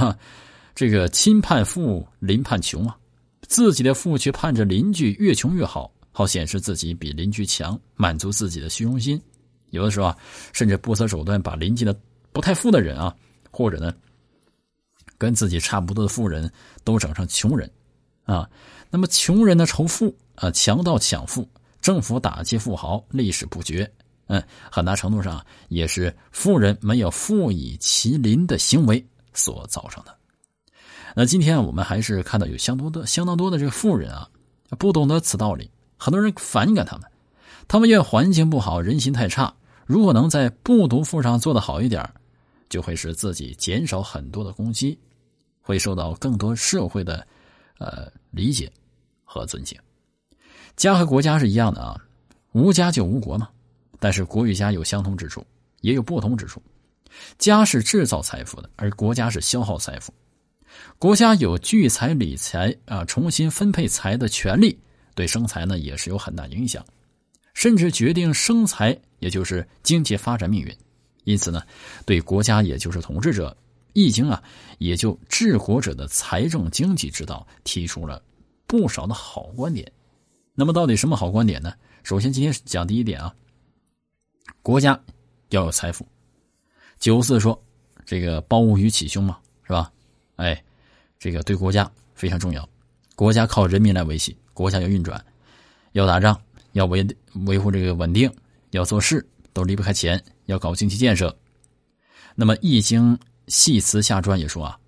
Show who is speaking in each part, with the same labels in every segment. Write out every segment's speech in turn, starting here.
Speaker 1: 啊，这个亲盼富，邻盼穷啊，自己的富却盼着邻居越穷越好，好显示自己比邻居强，满足自己的虚荣心。有的时候啊，甚至不择手段把邻居的不太富的人啊，或者呢，跟自己差不多的富人都整成穷人啊。那么穷人的仇富啊，强盗抢富，政府打击富豪，历史不绝。嗯，很大程度上也是富人没有富以其邻的行为所造成的。那今天我们还是看到有相当多、相当多的这个富人啊，不懂得此道理，很多人反感他们，他们怨环境不好，人心太差。如果能在不读富上做得好一点，就会使自己减少很多的攻击，会受到更多社会的呃理解和尊敬。家和国家是一样的啊，无家就无国嘛。但是国与家有相同之处，也有不同之处。家是制造财富的，而国家是消耗财富。国家有聚财、理财啊，重新分配财的权利，对生财呢也是有很大影响，甚至决定生财，也就是经济发展命运。因此呢，对国家也就是统治者，《易经》啊，也就治国者的财政经济之道提出了不少的好观点。那么，到底什么好观点呢？首先，今天讲第一点啊。国家要有财富。九四说：“这个包无鱼起凶嘛，是吧？哎，这个对国家非常重要。国家靠人民来维系，国家要运转，要打仗，要维维护这个稳定，要做事都离不开钱，要搞经济建设。那么《易经》系辞下传也说啊：‘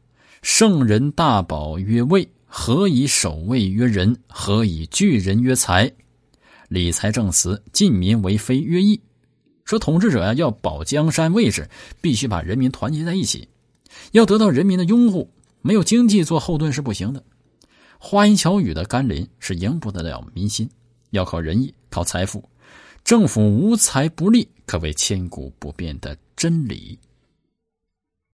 Speaker 1: 圣人大宝曰位，何以守位曰仁？何以聚人曰财？理财正辞，尽民为非曰义。’”说统治者呀，要保江山位置，必须把人民团结在一起，要得到人民的拥护。没有经济做后盾是不行的。花言巧语的甘霖是赢不得了民心，要靠仁义，靠财富。政府无财不立，可谓千古不变的真理。